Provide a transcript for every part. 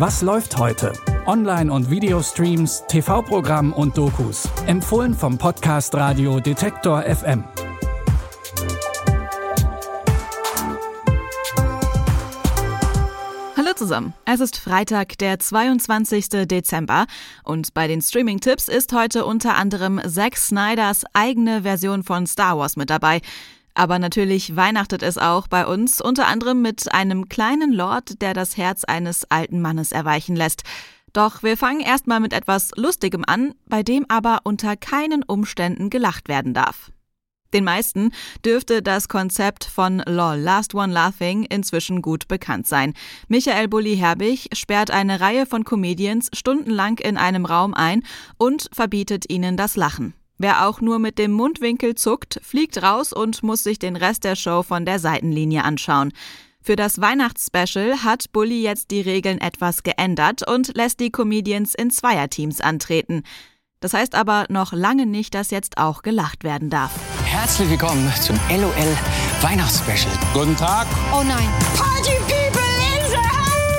Was läuft heute? Online- und Videostreams, TV-Programm und Dokus. Empfohlen vom Podcast Radio Detektor FM. Hallo zusammen. Es ist Freitag, der 22. Dezember und bei den Streaming-Tipps ist heute unter anderem Zack Snyders eigene Version von Star Wars mit dabei. Aber natürlich weihnachtet es auch bei uns, unter anderem mit einem kleinen Lord, der das Herz eines alten Mannes erweichen lässt. Doch wir fangen erstmal mit etwas Lustigem an, bei dem aber unter keinen Umständen gelacht werden darf. Den meisten dürfte das Konzept von LOL, Last One Laughing, inzwischen gut bekannt sein. Michael Bulli Herbig sperrt eine Reihe von Comedians stundenlang in einem Raum ein und verbietet ihnen das Lachen. Wer auch nur mit dem Mundwinkel zuckt, fliegt raus und muss sich den Rest der Show von der Seitenlinie anschauen. Für das Weihnachtsspecial hat Bully jetzt die Regeln etwas geändert und lässt die Comedians in Zweierteams antreten. Das heißt aber noch lange nicht, dass jetzt auch gelacht werden darf. Herzlich willkommen zum LOL Weihnachtsspecial. Guten Tag. Oh nein. Party people.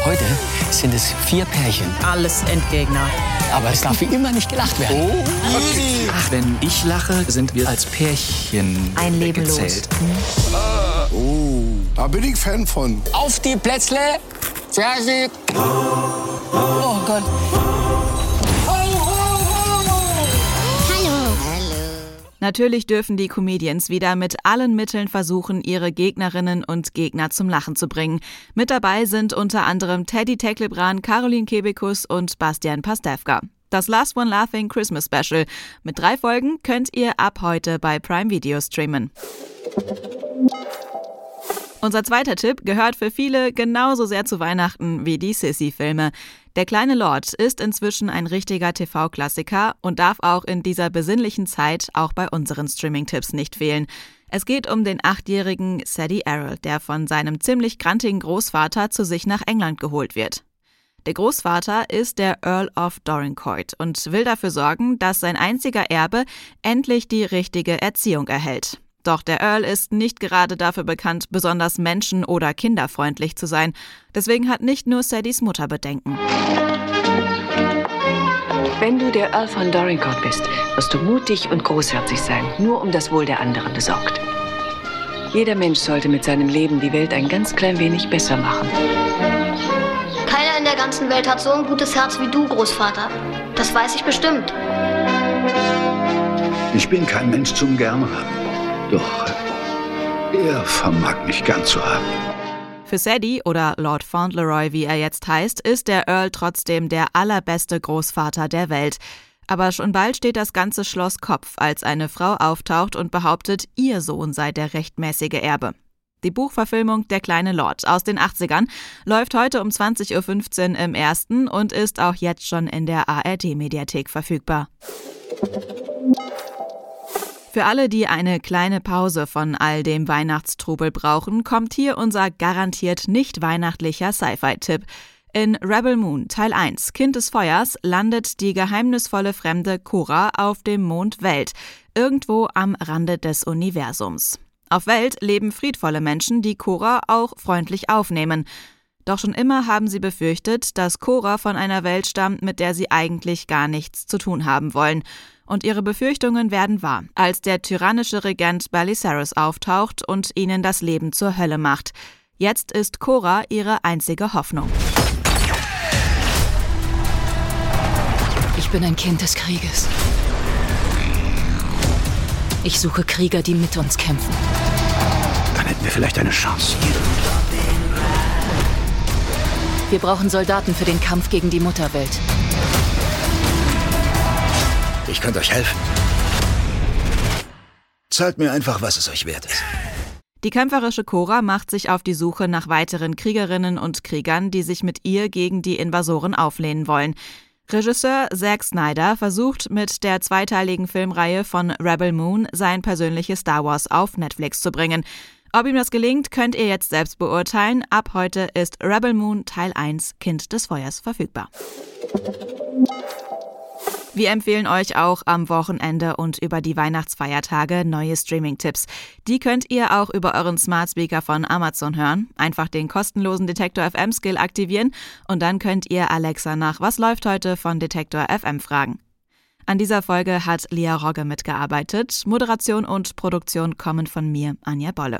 Heute sind es vier Pärchen. Alles Endgegner. Aber es darf wie immer nicht gelacht werden. Oh, okay. Ach, wenn ich lache, sind wir als Pärchen Ein Leben gezählt. Oh, da bin ich Fan von. Auf die Plätzle. Fertig. Oh Gott. Natürlich dürfen die Comedians wieder mit allen Mitteln versuchen, ihre Gegnerinnen und Gegner zum Lachen zu bringen. Mit dabei sind unter anderem Teddy Teklebran, Caroline Kebekus und Bastian Pastewka. Das Last One Laughing Christmas Special. Mit drei Folgen könnt ihr ab heute bei Prime Video streamen. Unser zweiter Tipp gehört für viele genauso sehr zu Weihnachten wie die Sissy-Filme. Der kleine Lord ist inzwischen ein richtiger TV-Klassiker und darf auch in dieser besinnlichen Zeit auch bei unseren Streaming-Tipps nicht fehlen. Es geht um den achtjährigen Sadie Errol, der von seinem ziemlich grantigen Großvater zu sich nach England geholt wird. Der Großvater ist der Earl of Dorincourt und will dafür sorgen, dass sein einziger Erbe endlich die richtige Erziehung erhält. Doch der Earl ist nicht gerade dafür bekannt, besonders menschen- oder kinderfreundlich zu sein. Deswegen hat nicht nur Sadies Mutter Bedenken. Wenn du der Earl von Dorincourt bist, wirst du mutig und großherzig sein, nur um das Wohl der anderen besorgt. Jeder Mensch sollte mit seinem Leben die Welt ein ganz klein wenig besser machen. Keiner in der ganzen Welt hat so ein gutes Herz wie du, Großvater. Das weiß ich bestimmt. Ich bin kein Mensch zum Gern haben. Doch er vermag mich gern zu haben. Für Sadie oder Lord Fauntleroy, wie er jetzt heißt, ist der Earl trotzdem der allerbeste Großvater der Welt. Aber schon bald steht das ganze Schloss Kopf, als eine Frau auftaucht und behauptet, ihr Sohn sei der rechtmäßige Erbe. Die Buchverfilmung Der kleine Lord aus den 80ern läuft heute um 20.15 Uhr im ersten und ist auch jetzt schon in der ARD-Mediathek verfügbar. Für alle, die eine kleine Pause von all dem Weihnachtstrubel brauchen, kommt hier unser garantiert nicht weihnachtlicher Sci-Fi-Tipp. In Rebel Moon Teil 1 Kind des Feuers landet die geheimnisvolle fremde Cora auf dem Mond Welt, irgendwo am Rande des Universums. Auf Welt leben friedvolle Menschen, die Cora auch freundlich aufnehmen. Doch schon immer haben sie befürchtet, dass Cora von einer Welt stammt, mit der sie eigentlich gar nichts zu tun haben wollen. Und ihre Befürchtungen werden wahr, als der tyrannische Regent Balisaris auftaucht und ihnen das Leben zur Hölle macht. Jetzt ist Cora ihre einzige Hoffnung. Ich bin ein Kind des Krieges. Ich suche Krieger, die mit uns kämpfen. Dann hätten wir vielleicht eine Chance. Wir brauchen Soldaten für den Kampf gegen die Mutterwelt. Ich könnte euch helfen. Zahlt mir einfach, was es euch wert ist. Die kämpferische Cora macht sich auf die Suche nach weiteren Kriegerinnen und Kriegern, die sich mit ihr gegen die Invasoren auflehnen wollen. Regisseur Zack Snyder versucht mit der zweiteiligen Filmreihe von Rebel Moon sein persönliches Star Wars auf Netflix zu bringen. Ob ihm das gelingt, könnt ihr jetzt selbst beurteilen. Ab heute ist Rebel Moon Teil 1 Kind des Feuers verfügbar. Wir empfehlen euch auch am Wochenende und über die Weihnachtsfeiertage neue Streaming-Tipps. Die könnt ihr auch über euren Smart Speaker von Amazon hören. Einfach den kostenlosen Detektor FM Skill aktivieren und dann könnt ihr Alexa nach Was läuft heute von Detektor FM fragen. An dieser Folge hat Lia Rogge mitgearbeitet. Moderation und Produktion kommen von mir, Anja Bolle.